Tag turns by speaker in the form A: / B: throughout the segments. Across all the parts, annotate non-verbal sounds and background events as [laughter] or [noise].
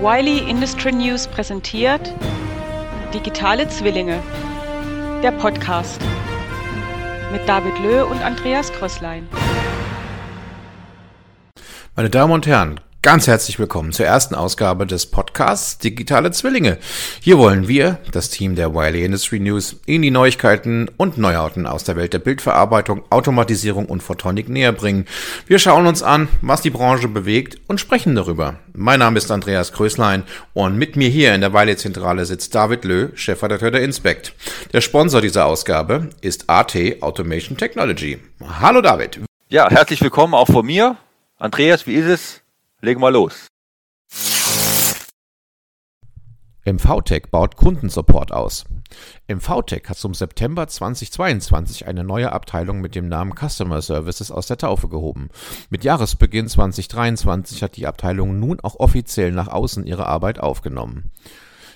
A: Wiley Industry News präsentiert Digitale Zwillinge, der Podcast mit David Löh und Andreas Krösslein.
B: Meine Damen und Herren, Ganz herzlich willkommen zur ersten Ausgabe des Podcasts Digitale Zwillinge. Hier wollen wir, das Team der Wiley Industry News, Ihnen die Neuigkeiten und Neuarten aus der Welt der Bildverarbeitung, Automatisierung und Photonic näher bringen. Wir schauen uns an, was die Branche bewegt und sprechen darüber. Mein Name ist Andreas Kröslein und mit mir hier in der Wiley Zentrale sitzt David Löh, Chefredakteur der Inspect. Der Sponsor dieser Ausgabe ist AT Automation Technology. Hallo David.
C: Ja, herzlich willkommen auch von mir. Andreas, wie ist es? Legen wir los.
B: MVTech baut Kundensupport aus. MVTech hat zum September 2022 eine neue Abteilung mit dem Namen Customer Services aus der Taufe gehoben. Mit Jahresbeginn 2023 hat die Abteilung nun auch offiziell nach außen ihre Arbeit aufgenommen.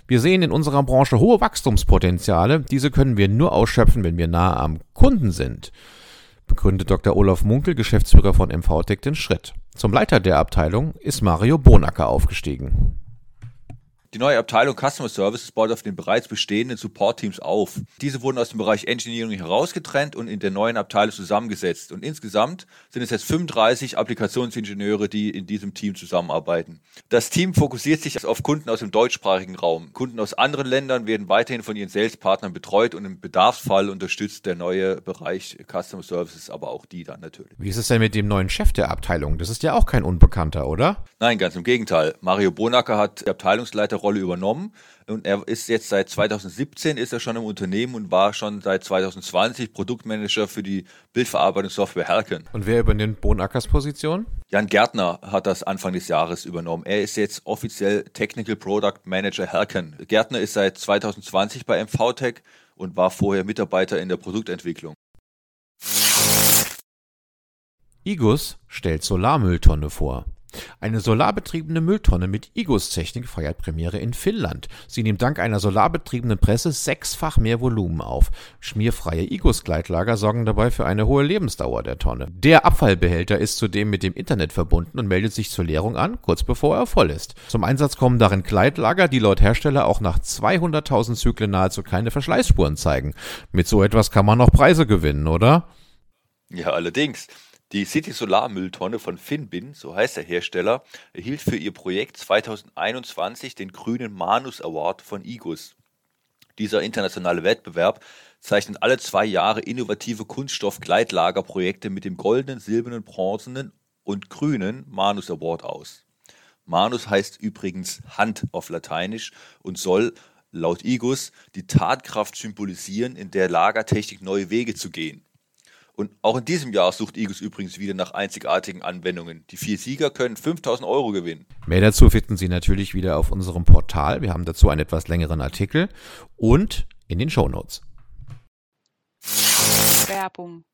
B: Wir sehen in unserer Branche hohe Wachstumspotenziale. Diese können wir nur ausschöpfen, wenn wir nahe am Kunden sind begründet Dr. Olaf Munkel, Geschäftsführer von MVTech, den Schritt. Zum Leiter der Abteilung ist Mario Bonacker aufgestiegen.
C: Die neue Abteilung Customer Services baut auf den bereits bestehenden Support-Teams auf. Diese wurden aus dem Bereich Engineering herausgetrennt und in der neuen Abteilung zusammengesetzt. Und insgesamt sind es jetzt 35 Applikationsingenieure, die in diesem Team zusammenarbeiten. Das Team fokussiert sich auf Kunden aus dem deutschsprachigen Raum. Kunden aus anderen Ländern werden weiterhin von ihren Sales-Partnern betreut und im Bedarfsfall unterstützt der neue Bereich Customer Services, aber auch die dann natürlich.
B: Wie ist es denn mit dem neuen Chef der Abteilung? Das ist ja auch kein Unbekannter, oder?
C: Nein, ganz im Gegenteil. Mario Bonacker hat die Abteilungsleiter Rolle übernommen und er ist jetzt seit 2017 ist er schon im Unternehmen und war schon seit 2020 Produktmanager für die Bildverarbeitungssoftware Herken.
B: Und wer übernimmt Bonackers Position?
C: Jan Gärtner hat das Anfang des Jahres übernommen. Er ist jetzt offiziell Technical Product Manager Herken. Gärtner ist seit 2020 bei MVTech und war vorher Mitarbeiter in der Produktentwicklung.
B: Igus stellt Solarmülltonne vor. Eine solarbetriebene Mülltonne mit IGUS-Technik feiert Premiere in Finnland. Sie nimmt dank einer solarbetriebenen Presse sechsfach mehr Volumen auf. Schmierfreie IGUS-Gleitlager sorgen dabei für eine hohe Lebensdauer der Tonne. Der Abfallbehälter ist zudem mit dem Internet verbunden und meldet sich zur Leerung an, kurz bevor er voll ist. Zum Einsatz kommen darin Gleitlager, die laut Hersteller auch nach 200.000 Zyklen nahezu keine Verschleißspuren zeigen. Mit so etwas kann man noch Preise gewinnen, oder?
C: Ja, allerdings. Die City Solar Mülltonne von Finbin, so heißt der Hersteller, erhielt für ihr Projekt 2021 den grünen Manus Award von IGUS. Dieser internationale Wettbewerb zeichnet alle zwei Jahre innovative Kunststoff-Gleitlagerprojekte mit dem goldenen, silbernen, bronzenen und grünen Manus Award aus. Manus heißt übrigens Hand auf Lateinisch und soll laut IGUS die Tatkraft symbolisieren, in der Lagertechnik neue Wege zu gehen. Und auch in diesem Jahr sucht Eagles übrigens wieder nach einzigartigen Anwendungen. Die vier Sieger können 5000 Euro gewinnen.
B: Mehr dazu finden Sie natürlich wieder auf unserem Portal. Wir haben dazu einen etwas längeren Artikel und in den Show Notes.
A: Werbung.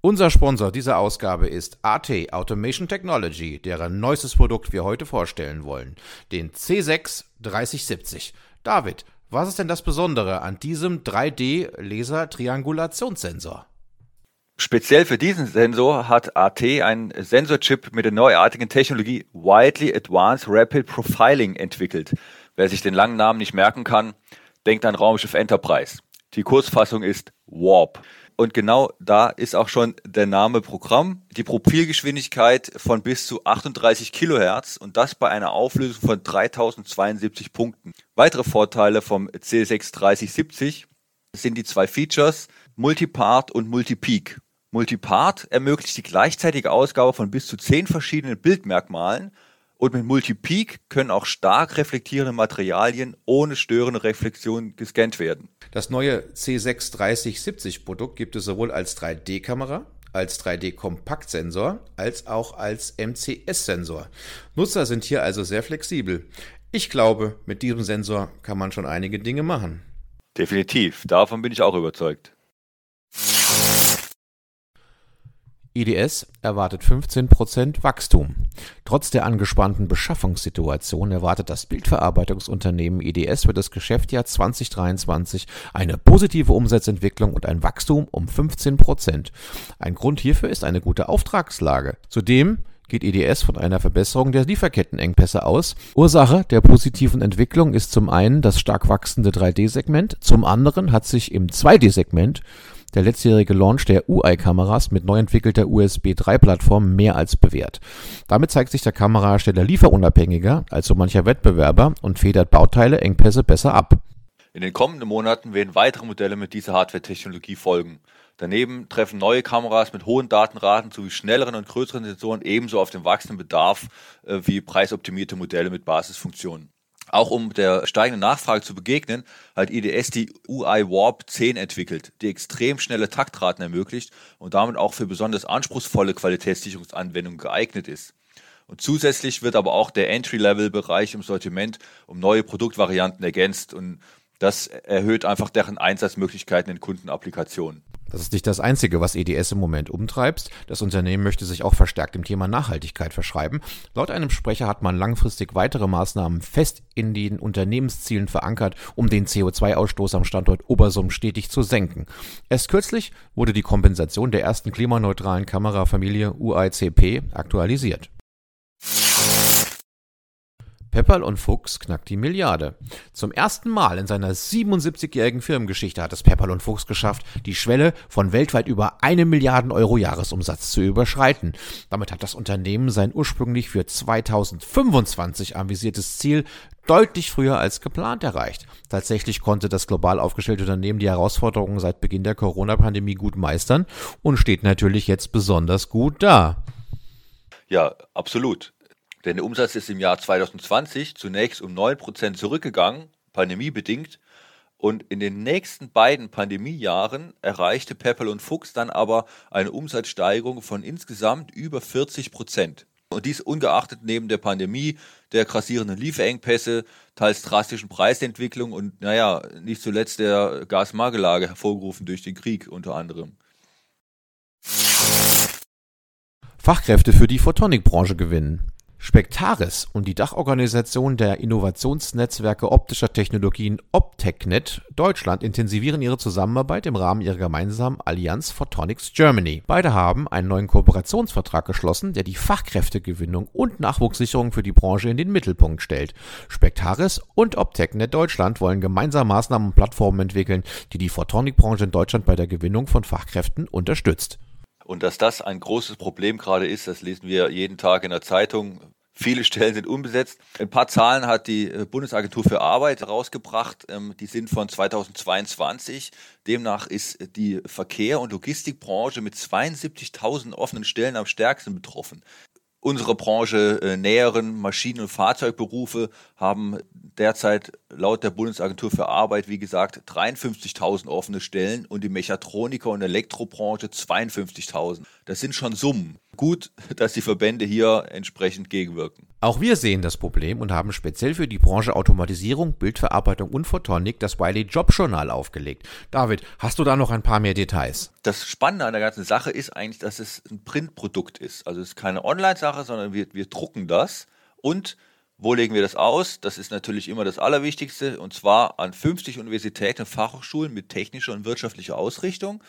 B: Unser Sponsor dieser Ausgabe ist AT Automation Technology, deren neuestes Produkt wir heute vorstellen wollen, den C6 3070. David, was ist denn das Besondere an diesem 3D-Laser-Triangulationssensor?
C: Speziell für diesen Sensor hat AT einen Sensorchip mit der neuartigen Technologie Widely Advanced Rapid Profiling entwickelt. Wer sich den langen Namen nicht merken kann, denkt an Raumschiff Enterprise. Die Kurzfassung ist Warp. Und genau da ist auch schon der Name Programm. Die Profilgeschwindigkeit von bis zu 38 Kilohertz und das bei einer Auflösung von 3072 Punkten. Weitere Vorteile vom C63070 sind die zwei Features Multipart und Multipeak. Multipart ermöglicht die gleichzeitige Ausgabe von bis zu zehn verschiedenen Bildmerkmalen und mit Multipeak können auch stark reflektierende Materialien ohne störende Reflexion gescannt werden.
B: Das neue C63070 Produkt gibt es sowohl als 3D-Kamera, als 3D-Kompaktsensor als auch als MCS-Sensor. Nutzer sind hier also sehr flexibel. Ich glaube, mit diesem Sensor kann man schon einige Dinge machen.
C: Definitiv, davon bin ich auch überzeugt.
B: IDS erwartet 15% Wachstum. Trotz der angespannten Beschaffungssituation erwartet das Bildverarbeitungsunternehmen IDS für das Geschäftsjahr 2023 eine positive Umsatzentwicklung und ein Wachstum um 15%. Ein Grund hierfür ist eine gute Auftragslage. Zudem geht EDS von einer Verbesserung der Lieferkettenengpässe aus. Ursache der positiven Entwicklung ist zum einen das stark wachsende 3D-Segment, zum anderen hat sich im 2D-Segment der letztjährige Launch der UI-Kameras mit neu entwickelter USB 3-Plattform mehr als bewährt. Damit zeigt sich der Kamerahersteller lieferunabhängiger als so mancher Wettbewerber und federt Bauteile Engpässe besser ab.
C: In den kommenden Monaten werden weitere Modelle mit dieser Hardware-Technologie folgen. Daneben treffen neue Kameras mit hohen Datenraten sowie schnelleren und größeren Sensoren ebenso auf den wachsenden Bedarf äh, wie preisoptimierte Modelle mit Basisfunktionen. Auch um der steigenden Nachfrage zu begegnen, hat IDS die UI Warp 10 entwickelt, die extrem schnelle Taktraten ermöglicht und damit auch für besonders anspruchsvolle Qualitätssicherungsanwendungen geeignet ist. Und zusätzlich wird aber auch der Entry-Level-Bereich im Sortiment um neue Produktvarianten ergänzt und das erhöht einfach deren Einsatzmöglichkeiten in Kundenapplikationen.
B: Das ist nicht das Einzige, was EDS im Moment umtreibt. Das Unternehmen möchte sich auch verstärkt dem Thema Nachhaltigkeit verschreiben. Laut einem Sprecher hat man langfristig weitere Maßnahmen fest in den Unternehmenszielen verankert, um den CO2-Ausstoß am Standort Obersum stetig zu senken. Erst kürzlich wurde die Kompensation der ersten klimaneutralen Kamerafamilie UICP aktualisiert. Pepperl und Fuchs knackt die Milliarde. Zum ersten Mal in seiner 77-jährigen Firmengeschichte hat es Pepperl und Fuchs geschafft, die Schwelle von weltweit über eine Milliarden Euro Jahresumsatz zu überschreiten. Damit hat das Unternehmen sein ursprünglich für 2025 anvisiertes Ziel deutlich früher als geplant erreicht. Tatsächlich konnte das global aufgestellte Unternehmen die Herausforderungen seit Beginn der Corona-Pandemie gut meistern und steht natürlich jetzt besonders gut da.
C: Ja, absolut. Denn der Umsatz ist im Jahr 2020 zunächst um 9% zurückgegangen, pandemiebedingt. Und in den nächsten beiden Pandemiejahren erreichte Peppel und Fuchs dann aber eine Umsatzsteigerung von insgesamt über 40 Prozent. Und dies ungeachtet neben der Pandemie, der grassierenden Lieferengpässe, teils drastischen Preisentwicklung und naja, nicht zuletzt der Gasmangellage hervorgerufen durch den Krieg unter anderem.
B: Fachkräfte für die Photonic-Branche gewinnen. Spectaris und die Dachorganisation der Innovationsnetzwerke optischer Technologien Optechnet Deutschland intensivieren ihre Zusammenarbeit im Rahmen ihrer gemeinsamen Allianz Photonics Germany. Beide haben einen neuen Kooperationsvertrag geschlossen, der die Fachkräftegewinnung und Nachwuchssicherung für die Branche in den Mittelpunkt stellt. Spectaris und Optechnet Deutschland wollen gemeinsam Maßnahmen und Plattformen entwickeln, die die Photonic-Branche in Deutschland bei der Gewinnung von Fachkräften unterstützt.
C: Und dass das ein großes Problem gerade ist, das lesen wir jeden Tag in der Zeitung. Viele Stellen sind unbesetzt. Ein paar Zahlen hat die äh, Bundesagentur für Arbeit rausgebracht. Ähm, die sind von 2022. Demnach ist die Verkehr- und Logistikbranche mit 72.000 offenen Stellen am stärksten betroffen. Unsere Branche äh, näheren Maschinen- und Fahrzeugberufe haben derzeit laut der Bundesagentur für Arbeit, wie gesagt, 53.000 offene Stellen und die Mechatroniker- und Elektrobranche 52.000. Das sind schon Summen. Gut, [laughs] dass die Verbände hier entsprechend gegenwirken.
B: Auch wir sehen das Problem und haben speziell für die Branche Automatisierung, Bildverarbeitung und Photonik das Wiley Job Journal aufgelegt. David, hast du da noch ein paar mehr Details?
C: Das Spannende an der ganzen Sache ist eigentlich, dass es ein Printprodukt ist. Also es ist keine Online-Sache, sondern wir, wir drucken das und wo legen wir das aus? Das ist natürlich immer das Allerwichtigste und zwar an 50 Universitäten und Fachhochschulen mit technischer und wirtschaftlicher Ausrichtung,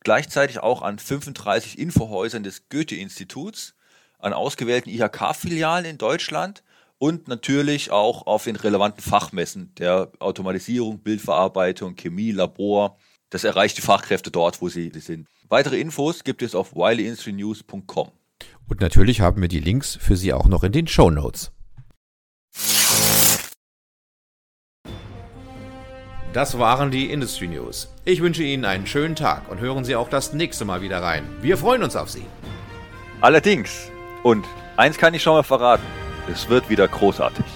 C: gleichzeitig auch an 35 Infohäusern des Goethe-Instituts, an ausgewählten IHK-Filialen in Deutschland und natürlich auch auf den relevanten Fachmessen der Automatisierung, Bildverarbeitung, Chemie, Labor. Das erreicht die Fachkräfte dort, wo sie sind. Weitere Infos gibt es auf wileyindustrynews.com.
B: Und natürlich haben wir die Links für Sie auch noch in den Show Notes. Das waren die Industry News. Ich wünsche Ihnen einen schönen Tag und hören Sie auch das nächste Mal wieder rein. Wir freuen uns auf Sie.
C: Allerdings. Und eins kann ich schon mal verraten. Es wird wieder großartig.